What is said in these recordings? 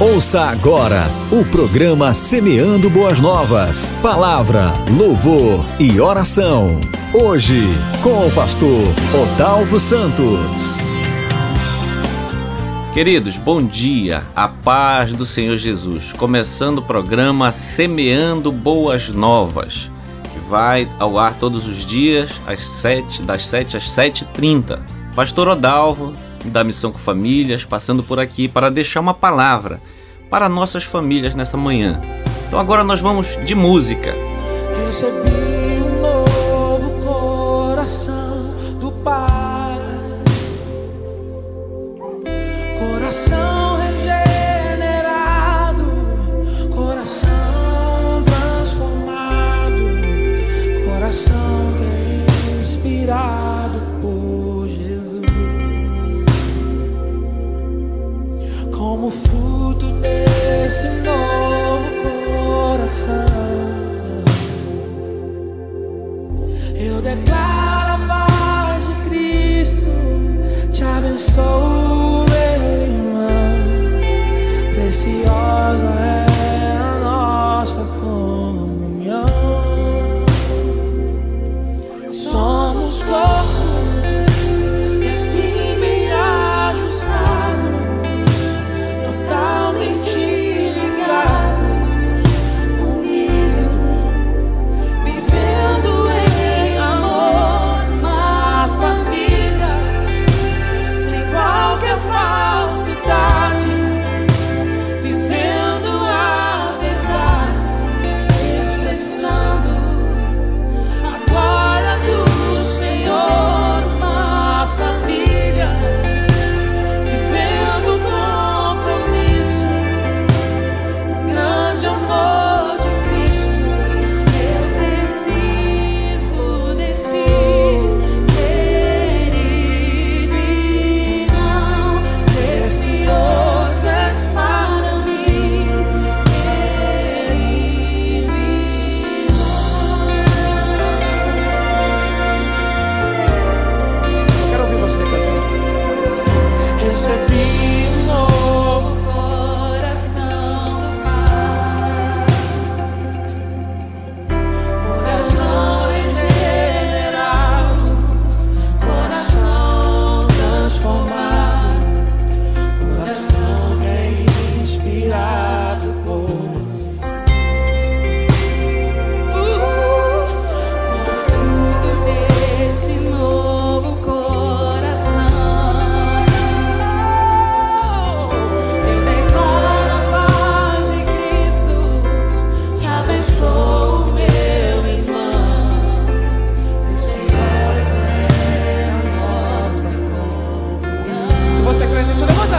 Ouça agora o programa Semeando Boas Novas. Palavra, louvor e oração. Hoje, com o pastor Odalvo Santos. Queridos, bom dia, a paz do Senhor Jesus. Começando o programa Semeando Boas Novas, que vai ao ar todos os dias, às 7, das 7 às 7h30. Pastor Odalvo, da Missão com Famílias, passando por aqui para deixar uma palavra para nossas famílias nessa manhã. Então agora nós vamos de música. Recebi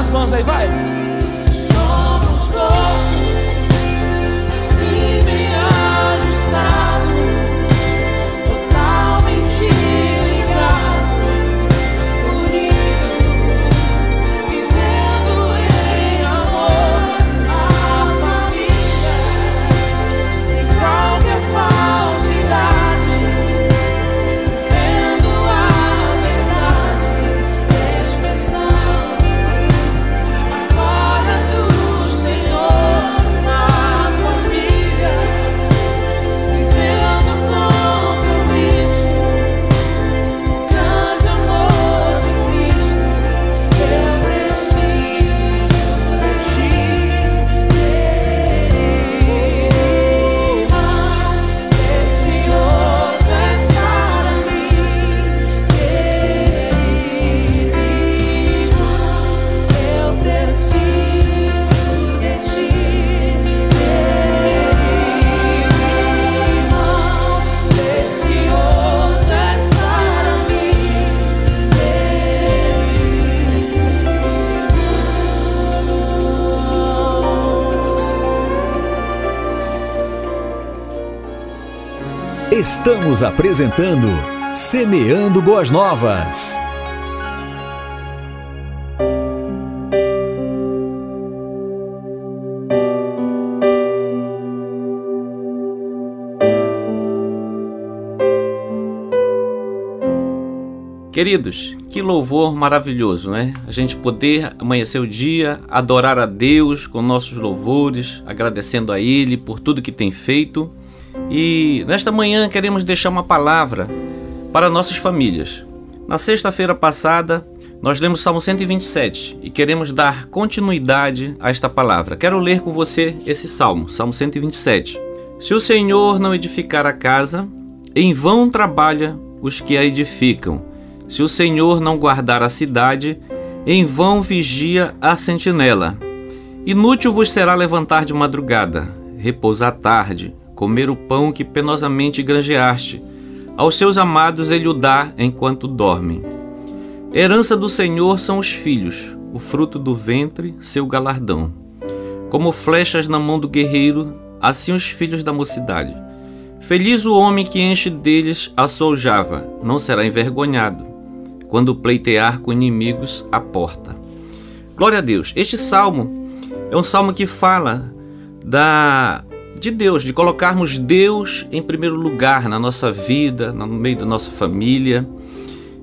as mãos aí, vai. Estamos apresentando Semeando Boas Novas. Queridos, que louvor maravilhoso, né? A gente poder amanhecer o dia, adorar a Deus com nossos louvores, agradecendo a Ele por tudo que tem feito. E nesta manhã queremos deixar uma palavra para nossas famílias. Na sexta-feira passada, nós lemos Salmo 127 e queremos dar continuidade a esta palavra. Quero ler com você esse salmo, Salmo 127. Se o Senhor não edificar a casa, em vão trabalha os que a edificam. Se o Senhor não guardar a cidade, em vão vigia a sentinela. Inútil vos será levantar de madrugada, repousar tarde, comer o pão que penosamente granjeaste. Aos seus amados ele o dá enquanto dormem. Herança do Senhor são os filhos, o fruto do ventre, seu galardão. Como flechas na mão do guerreiro, assim os filhos da mocidade. Feliz o homem que enche deles a sua aljava, não será envergonhado quando pleitear com inimigos à porta. Glória a Deus. Este salmo é um salmo que fala da de Deus, de colocarmos Deus em primeiro lugar na nossa vida, no meio da nossa família,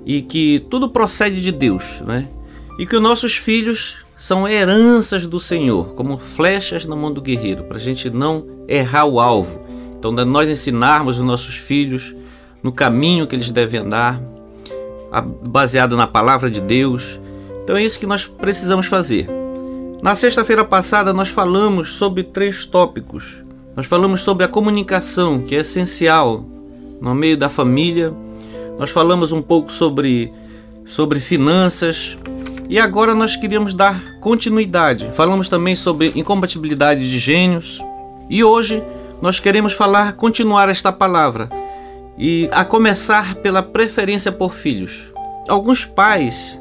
e que tudo procede de Deus, né? E que os nossos filhos são heranças do Senhor, como flechas na mão do guerreiro, para a gente não errar o alvo. Então, nós ensinarmos os nossos filhos no caminho que eles devem andar, baseado na palavra de Deus. Então é isso que nós precisamos fazer. Na sexta-feira passada nós falamos sobre três tópicos. Nós falamos sobre a comunicação, que é essencial no meio da família. Nós falamos um pouco sobre sobre finanças. E agora nós queríamos dar continuidade. Falamos também sobre incompatibilidade de gênios. E hoje nós queremos falar, continuar esta palavra, e a começar pela preferência por filhos. Alguns pais,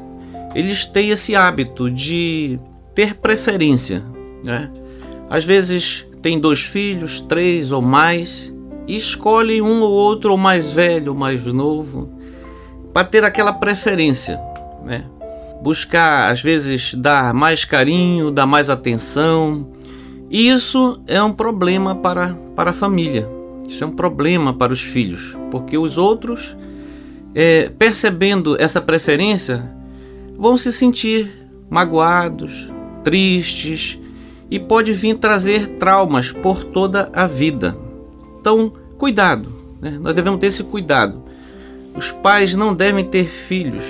eles têm esse hábito de ter preferência, né? Às vezes tem dois filhos, três ou mais, e escolhem um ou outro, ou mais velho, ou mais novo, para ter aquela preferência, né? Buscar, às vezes, dar mais carinho, dar mais atenção. E isso é um problema para, para a família. Isso é um problema para os filhos, porque os outros, é, percebendo essa preferência, vão se sentir magoados, tristes e pode vir trazer traumas por toda a vida. Então, cuidado, né? nós devemos ter esse cuidado. Os pais não devem ter filhos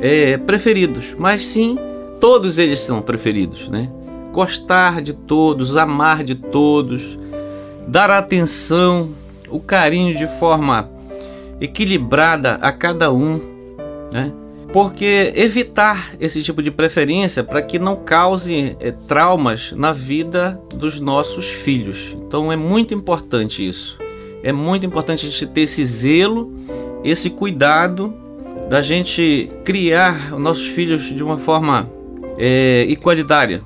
é, preferidos, mas sim todos eles são preferidos, né? Gostar de todos, amar de todos, dar atenção, o carinho de forma equilibrada a cada um, né? Porque evitar esse tipo de preferência para que não cause é, traumas na vida dos nossos filhos. Então é muito importante isso. É muito importante a gente ter esse zelo, esse cuidado da gente criar os nossos filhos de uma forma é, igualitária,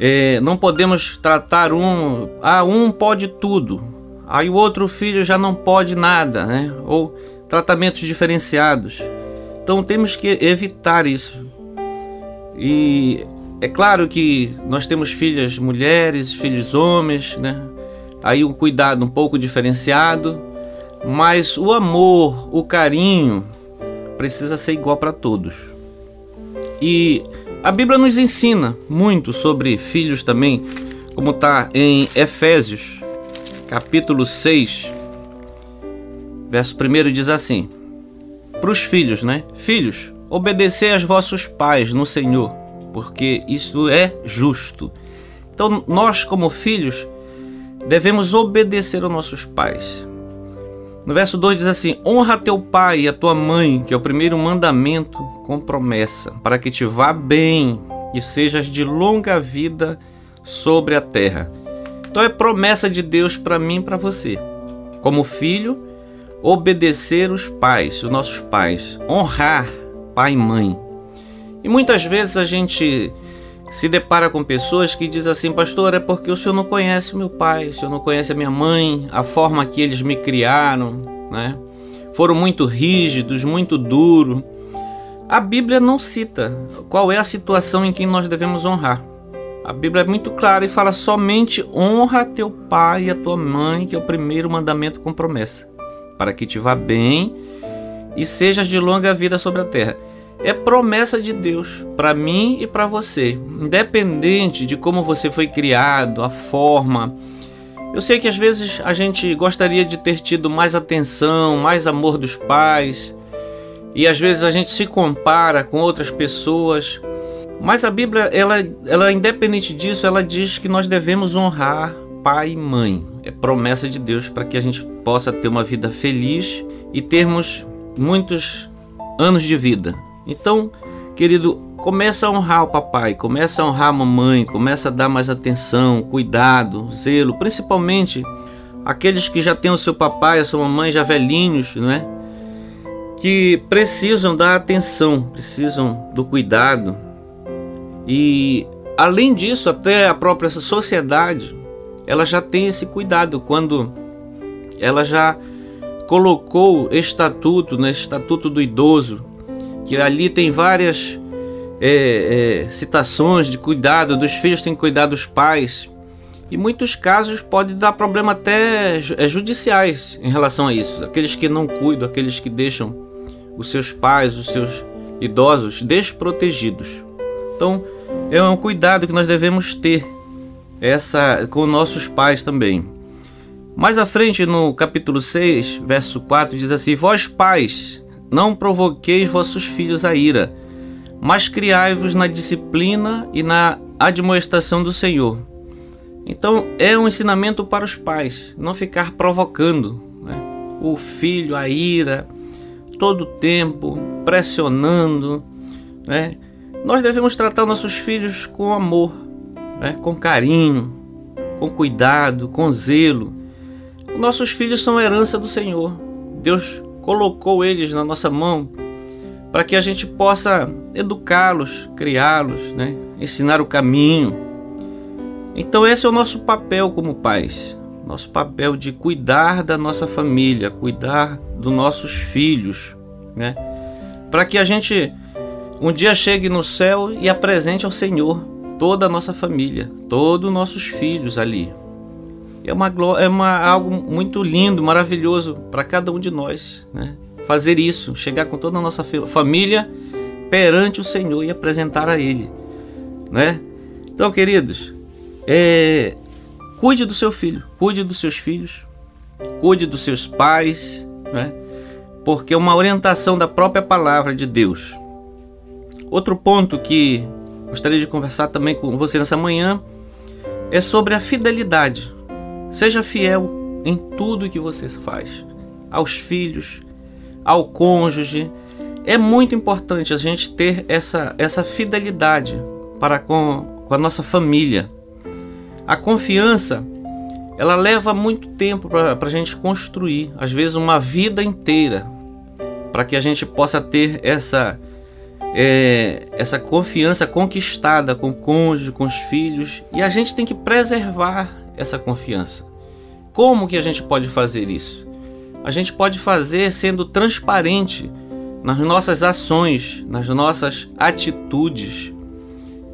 é, não podemos tratar um, ah, um pode tudo, aí o outro filho já não pode nada, né? Ou tratamentos diferenciados. Então temos que evitar isso. E é claro que nós temos filhas mulheres, filhos homens, né? Aí um cuidado um pouco diferenciado, mas o amor, o carinho precisa ser igual para todos. E a Bíblia nos ensina muito sobre filhos também, como está em Efésios, capítulo 6, verso 1 diz assim: Para os filhos, né? Filhos, obedecei aos vossos pais no Senhor, porque isso é justo. Então, nós, como filhos, devemos obedecer aos nossos pais. No verso 2 diz assim: Honra teu pai e a tua mãe, que é o primeiro mandamento com promessa, para que te vá bem e sejas de longa vida sobre a terra. Então é promessa de Deus para mim e para você. Como filho, obedecer os pais, os nossos pais, honrar pai e mãe. E muitas vezes a gente se depara com pessoas que dizem assim, pastor, é porque o senhor não conhece meu pai, o senhor não conhece a minha mãe, a forma que eles me criaram, né? Foram muito rígidos, muito duros. A Bíblia não cita qual é a situação em que nós devemos honrar. A Bíblia é muito clara e fala somente honra teu pai e a tua mãe, que é o primeiro mandamento com promessa, para que te vá bem e sejas de longa vida sobre a terra. É promessa de Deus para mim e para você, independente de como você foi criado, a forma. Eu sei que às vezes a gente gostaria de ter tido mais atenção, mais amor dos pais, e às vezes a gente se compara com outras pessoas. Mas a Bíblia, ela, ela independente disso, ela diz que nós devemos honrar pai e mãe. É promessa de Deus para que a gente possa ter uma vida feliz e termos muitos anos de vida. Então, querido, começa a honrar o papai, começa a honrar a mamãe, começa a dar mais atenção, cuidado, zelo, principalmente aqueles que já têm o seu papai, a sua mamãe já velhinhos, não é? Que precisam da atenção, precisam do cuidado. E além disso, até a própria sociedade, ela já tem esse cuidado quando ela já colocou estatuto, né, estatuto do idoso, que ali tem várias é, é, citações de cuidado dos filhos têm que cuidar dos pais. E muitos casos pode dar problema até é, judiciais em relação a isso. Aqueles que não cuidam, aqueles que deixam os seus pais, os seus idosos desprotegidos. Então, é um cuidado que nós devemos ter essa com nossos pais também. Mais à frente, no capítulo 6, verso 4, diz assim: Vós, pais, não provoqueis vossos filhos a ira, mas criai-vos na disciplina e na admoestação do Senhor. Então, é um ensinamento para os pais, não ficar provocando né? o filho a ira todo o tempo, pressionando. Né? Nós devemos tratar nossos filhos com amor, né? com carinho, com cuidado, com zelo nossos filhos são herança do Senhor. Deus colocou eles na nossa mão para que a gente possa educá-los, criá-los, né? ensinar o caminho. Então, esse é o nosso papel como pais. Nosso papel de cuidar da nossa família, cuidar dos nossos filhos, né? Para que a gente um dia chegue no céu e apresente ao Senhor toda a nossa família, todos os nossos filhos ali é, uma, é uma, algo muito lindo, maravilhoso para cada um de nós. Né? Fazer isso, chegar com toda a nossa família perante o Senhor e apresentar a Ele. Né? Então, queridos, é, cuide do seu filho, cuide dos seus filhos, cuide dos seus pais, né? porque é uma orientação da própria palavra de Deus. Outro ponto que gostaria de conversar também com você nessa manhã é sobre a fidelidade. Seja fiel em tudo que você faz, aos filhos, ao cônjuge. É muito importante a gente ter essa, essa fidelidade para com, com a nossa família. A confiança, ela leva muito tempo para a gente construir, às vezes uma vida inteira, para que a gente possa ter essa, é, essa confiança conquistada com o cônjuge, com os filhos, e a gente tem que preservar essa confiança. Como que a gente pode fazer isso? A gente pode fazer sendo transparente nas nossas ações, nas nossas atitudes,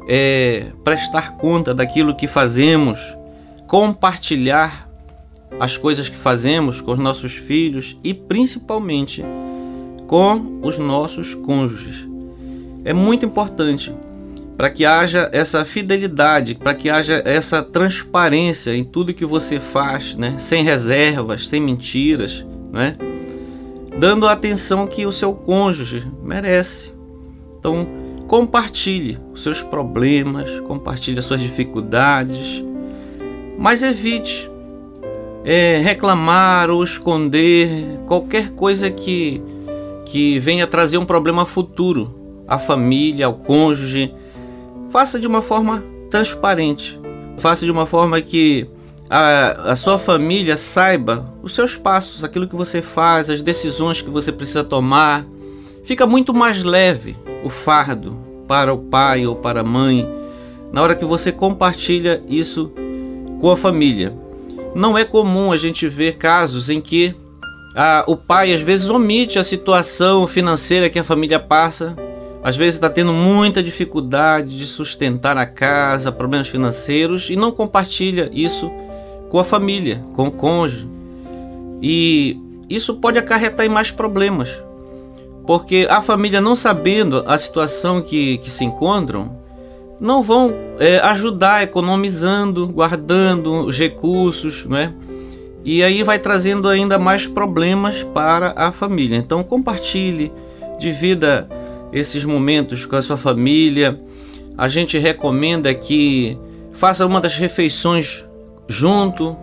é, prestar conta daquilo que fazemos, compartilhar as coisas que fazemos com os nossos filhos e principalmente com os nossos cônjuges. É muito importante para que haja essa fidelidade, para que haja essa transparência em tudo que você faz, né? sem reservas, sem mentiras, né? dando a atenção que o seu cônjuge merece. Então, compartilhe os seus problemas, compartilhe as suas dificuldades, mas evite é, reclamar ou esconder qualquer coisa que, que venha trazer um problema futuro à família, ao cônjuge faça de uma forma transparente. Faça de uma forma que a, a sua família saiba os seus passos, aquilo que você faz, as decisões que você precisa tomar. Fica muito mais leve o fardo para o pai ou para a mãe na hora que você compartilha isso com a família. Não é comum a gente ver casos em que a, o pai às vezes omite a situação financeira que a família passa às vezes está tendo muita dificuldade de sustentar a casa, problemas financeiros e não compartilha isso com a família, com o cônjuge. E isso pode acarretar em mais problemas. Porque a família, não sabendo a situação que, que se encontram, não vão é, ajudar economizando, guardando os recursos, né? E aí vai trazendo ainda mais problemas para a família. Então compartilhe, divida esses momentos com a sua família. A gente recomenda que faça uma das refeições junto,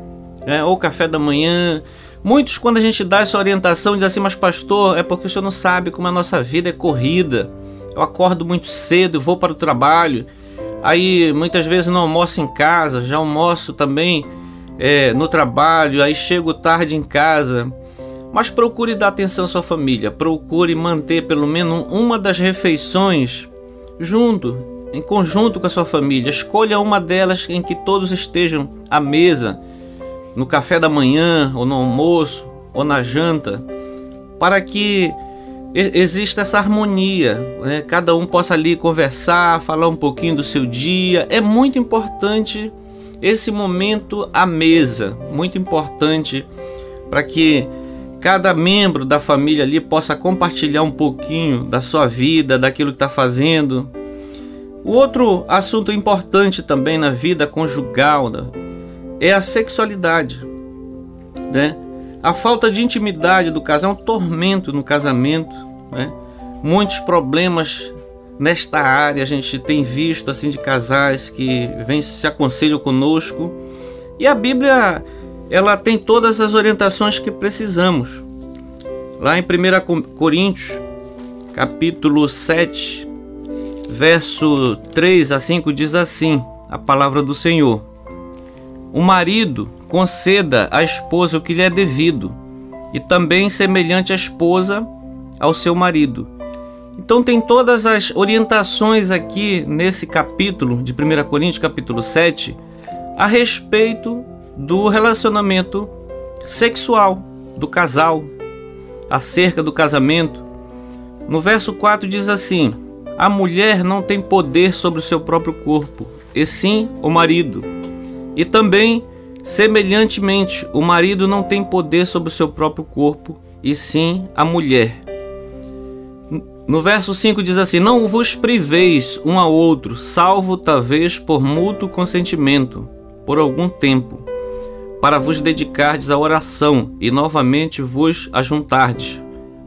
né? ou café da manhã. Muitos, quando a gente dá essa orientação, dizem assim: Mas, pastor, é porque o senhor não sabe como a nossa vida é corrida. Eu acordo muito cedo, vou para o trabalho Aí muitas vezes não almoço em casa, já almoço também é, no trabalho, aí chego tarde em casa. Mas procure dar atenção à sua família, procure manter pelo menos uma das refeições junto, em conjunto com a sua família. Escolha uma delas em que todos estejam à mesa, no café da manhã, ou no almoço, ou na janta, para que existe essa harmonia, né? cada um possa ali conversar, falar um pouquinho do seu dia. É muito importante esse momento à mesa, muito importante para que cada membro da família ali possa compartilhar um pouquinho da sua vida, daquilo que está fazendo. O outro assunto importante também na vida conjugal né? é a sexualidade, né? A falta de intimidade do casal é um tormento no casamento. Né? Muitos problemas nesta área a gente tem visto assim de casais que vêm se aconselham conosco. E a Bíblia ela tem todas as orientações que precisamos. Lá em 1 Coríntios, capítulo 7, verso 3 a 5 diz assim: a palavra do Senhor. O marido conceda à esposa o que lhe é devido, e também semelhante à esposa ao seu marido. Então tem todas as orientações aqui nesse capítulo de 1 Coríntios, capítulo 7, a respeito do relacionamento sexual do casal, acerca do casamento. No verso 4 diz assim: A mulher não tem poder sobre o seu próprio corpo, e sim o marido. E também Semelhantemente, o marido não tem poder sobre o seu próprio corpo, e sim a mulher. No verso 5 diz assim: Não vos priveis um ao outro, salvo talvez por mútuo consentimento, por algum tempo, para vos dedicardes à oração e novamente vos ajuntardes,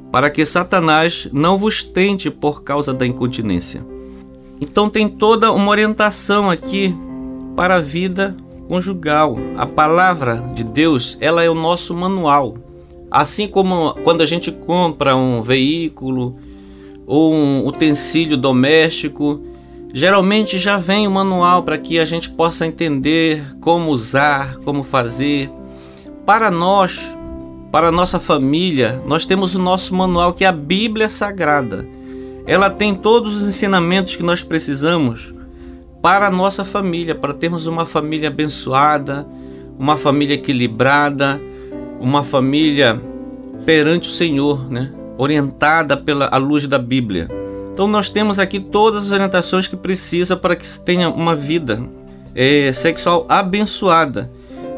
para que Satanás não vos tente por causa da incontinência. Então tem toda uma orientação aqui para a vida conjugal. A palavra de Deus, ela é o nosso manual. Assim como quando a gente compra um veículo ou um utensílio doméstico, geralmente já vem o manual para que a gente possa entender como usar, como fazer. Para nós, para nossa família, nós temos o nosso manual que é a Bíblia Sagrada. Ela tem todos os ensinamentos que nós precisamos para a nossa família, para termos uma família abençoada, uma família equilibrada, uma família perante o Senhor, né? orientada pela a luz da Bíblia. Então nós temos aqui todas as orientações que precisa para que se tenha uma vida é, sexual abençoada.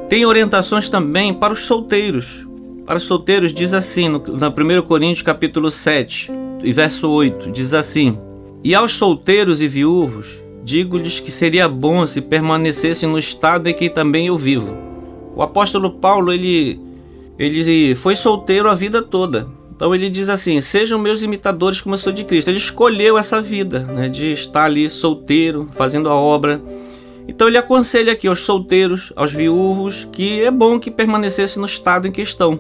Tem orientações também para os solteiros. Para os solteiros diz assim, no, no 1 Coríntios capítulo 7, e verso 8, diz assim: E aos solteiros e viúvos digo-lhes que seria bom se permanecessem no estado em que também eu vivo. O apóstolo Paulo, ele, ele foi solteiro a vida toda. Então ele diz assim: sejam meus imitadores como eu sou de Cristo. Ele escolheu essa vida, né, de estar ali solteiro, fazendo a obra. Então ele aconselha aqui aos solteiros, aos viúvos, que é bom que permanecesse no estado em questão.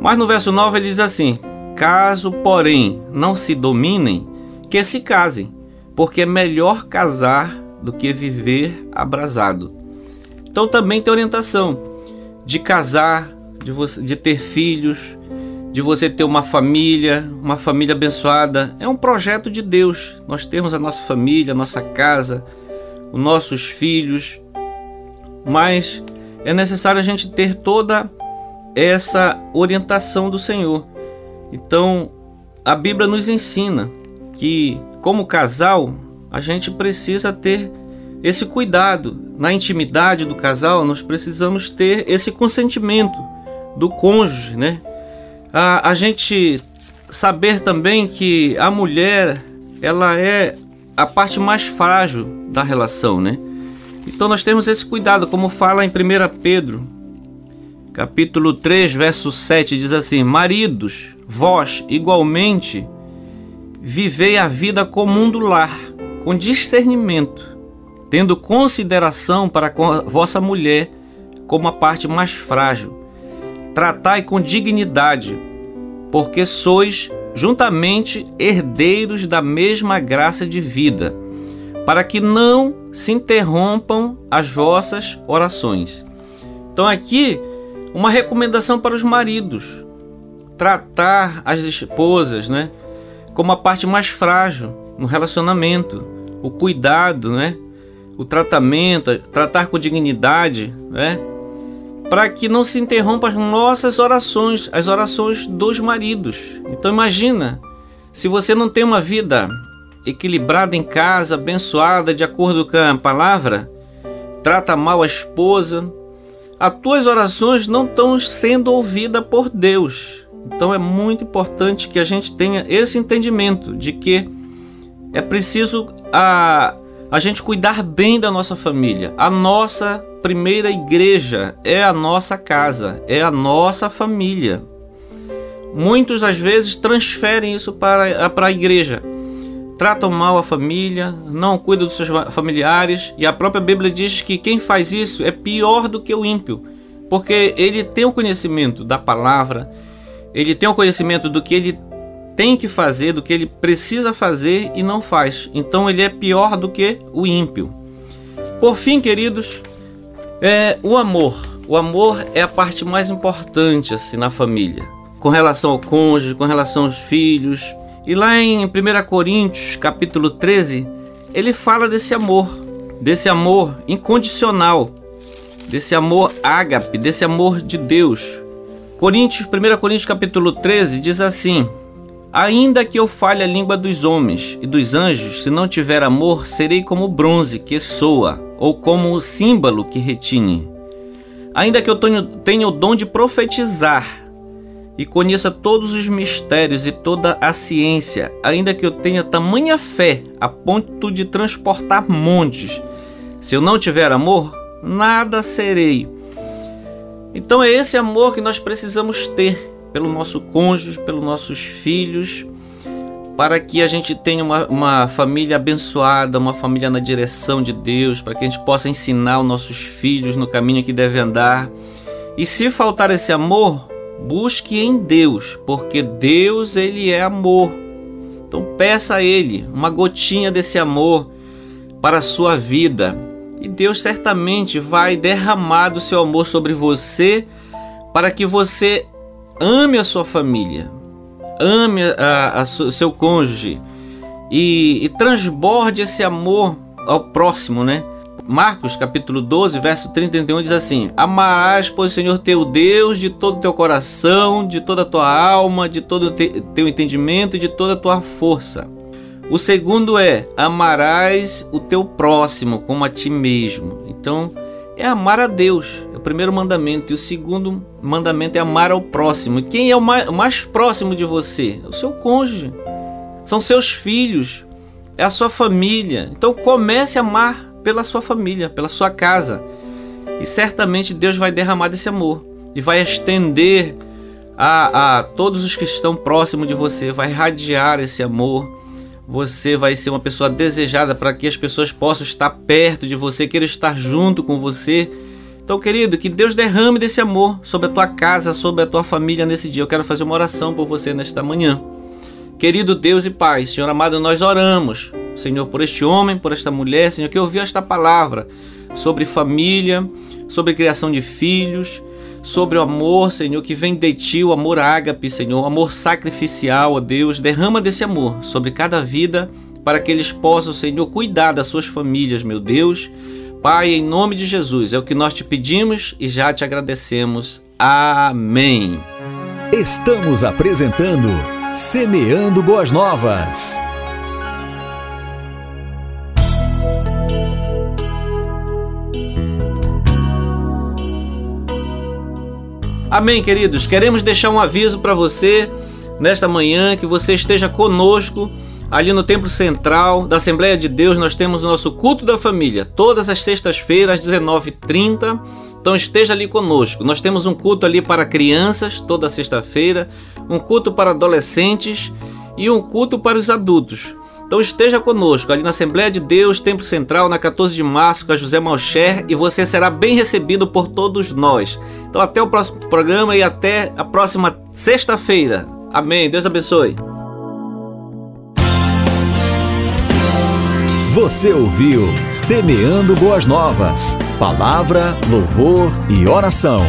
Mas no verso 9 ele diz assim: Caso, porém, não se dominem, que se casem, porque é melhor casar do que viver abrasado. Então também tem orientação de casar, de, você, de ter filhos, de você ter uma família, uma família abençoada. É um projeto de Deus. Nós temos a nossa família, a nossa casa, os nossos filhos, mas é necessário a gente ter toda essa orientação do Senhor. Então, a Bíblia nos ensina que como casal, a gente precisa ter esse cuidado. Na intimidade do casal, nós precisamos ter esse consentimento do cônjuge, né? A, a gente saber também que a mulher, ela é a parte mais frágil da relação, né? Então nós temos esse cuidado, como fala em 1 Pedro, capítulo 3, verso 7, diz assim: Maridos, vós igualmente vivei a vida comum do lar, com discernimento, tendo consideração para a vossa mulher como a parte mais frágil. Tratai com dignidade, porque sois juntamente herdeiros da mesma graça de vida, para que não se interrompam as vossas orações. Então aqui uma recomendação para os maridos: tratar as esposas, né, como a parte mais frágil no relacionamento, o cuidado, né, o tratamento, tratar com dignidade, né, para que não se interrompa as nossas orações, as orações dos maridos. Então imagina, se você não tem uma vida equilibrada em casa, abençoada de acordo com a palavra, trata mal a esposa, as tuas orações não estão sendo ouvidas por Deus. Então é muito importante que a gente tenha esse entendimento de que é preciso a, a gente cuidar bem da nossa família. A nossa primeira igreja é a nossa casa, é a nossa família. Muitos às vezes transferem isso para, para a igreja tratam mal a família, não cuidam dos seus familiares, e a própria Bíblia diz que quem faz isso é pior do que o ímpio, porque ele tem o conhecimento da palavra, ele tem o conhecimento do que ele tem que fazer, do que ele precisa fazer e não faz. Então ele é pior do que o ímpio. Por fim, queridos, é o amor. O amor é a parte mais importante assim na família, com relação ao cônjuge, com relação aos filhos, e lá em 1 Coríntios, capítulo 13, ele fala desse amor, desse amor incondicional, desse amor ágape, desse amor de Deus. Coríntios, 1 Coríntios capítulo 13 diz assim: Ainda que eu fale a língua dos homens e dos anjos, se não tiver amor, serei como bronze que soa, ou como o símbolo que retine. Ainda que eu tenha o dom de profetizar e conheça todos os mistérios e toda a ciência, ainda que eu tenha tamanha fé a ponto de transportar montes. Se eu não tiver amor, nada serei. Então é esse amor que nós precisamos ter pelo nosso cônjuge, pelos nossos filhos, para que a gente tenha uma, uma família abençoada, uma família na direção de Deus, para que a gente possa ensinar os nossos filhos no caminho que devem andar. E se faltar esse amor, Busque em Deus, porque Deus ele é amor. Então peça a ele uma gotinha desse amor para a sua vida. E Deus certamente vai derramar do seu amor sobre você para que você ame a sua família, ame a, a, seu cônjuge e, e transborde esse amor ao próximo, né? Marcos capítulo 12, verso 31 diz assim: Amarás, pois, o Senhor teu Deus de todo o teu coração, de toda a tua alma, de todo o te teu entendimento e de toda a tua força. O segundo é: amarás o teu próximo como a ti mesmo. Então, é amar a Deus, é o primeiro mandamento. E o segundo mandamento é amar ao próximo. Quem é o mais, o mais próximo de você? É o seu cônjuge, são seus filhos, é a sua família. Então, comece a amar pela sua família, pela sua casa. E certamente Deus vai derramar desse amor e vai estender a, a todos os que estão próximos de você, vai radiar esse amor. Você vai ser uma pessoa desejada para que as pessoas possam estar perto de você, queiram estar junto com você. Então, querido, que Deus derrame desse amor sobre a tua casa, sobre a tua família nesse dia. Eu quero fazer uma oração por você nesta manhã. Querido Deus e Pai, Senhor amado, nós oramos Senhor, por este homem, por esta mulher, Senhor, que ouviu esta palavra sobre família, sobre criação de filhos, sobre o amor, Senhor, que vem de ti, o amor ágape, Senhor, o amor sacrificial, ó Deus. Derrama desse amor sobre cada vida para que eles possam, Senhor, cuidar das suas famílias, meu Deus. Pai, em nome de Jesus, é o que nós te pedimos e já te agradecemos. Amém. Estamos apresentando Semeando Boas Novas. Amém, queridos. Queremos deixar um aviso para você nesta manhã, que você esteja conosco ali no Templo Central da Assembleia de Deus. Nós temos o nosso culto da família, todas as sextas-feiras, às 19h30. Então esteja ali conosco. Nós temos um culto ali para crianças toda sexta-feira, um culto para adolescentes e um culto para os adultos. Então esteja conosco ali na Assembleia de Deus, Templo Central, na 14 de março, com a José Malcher, e você será bem recebido por todos nós. Então até o próximo programa e até a próxima sexta-feira. Amém. Deus abençoe. Você ouviu Semeando Boas Novas. Palavra, louvor e oração.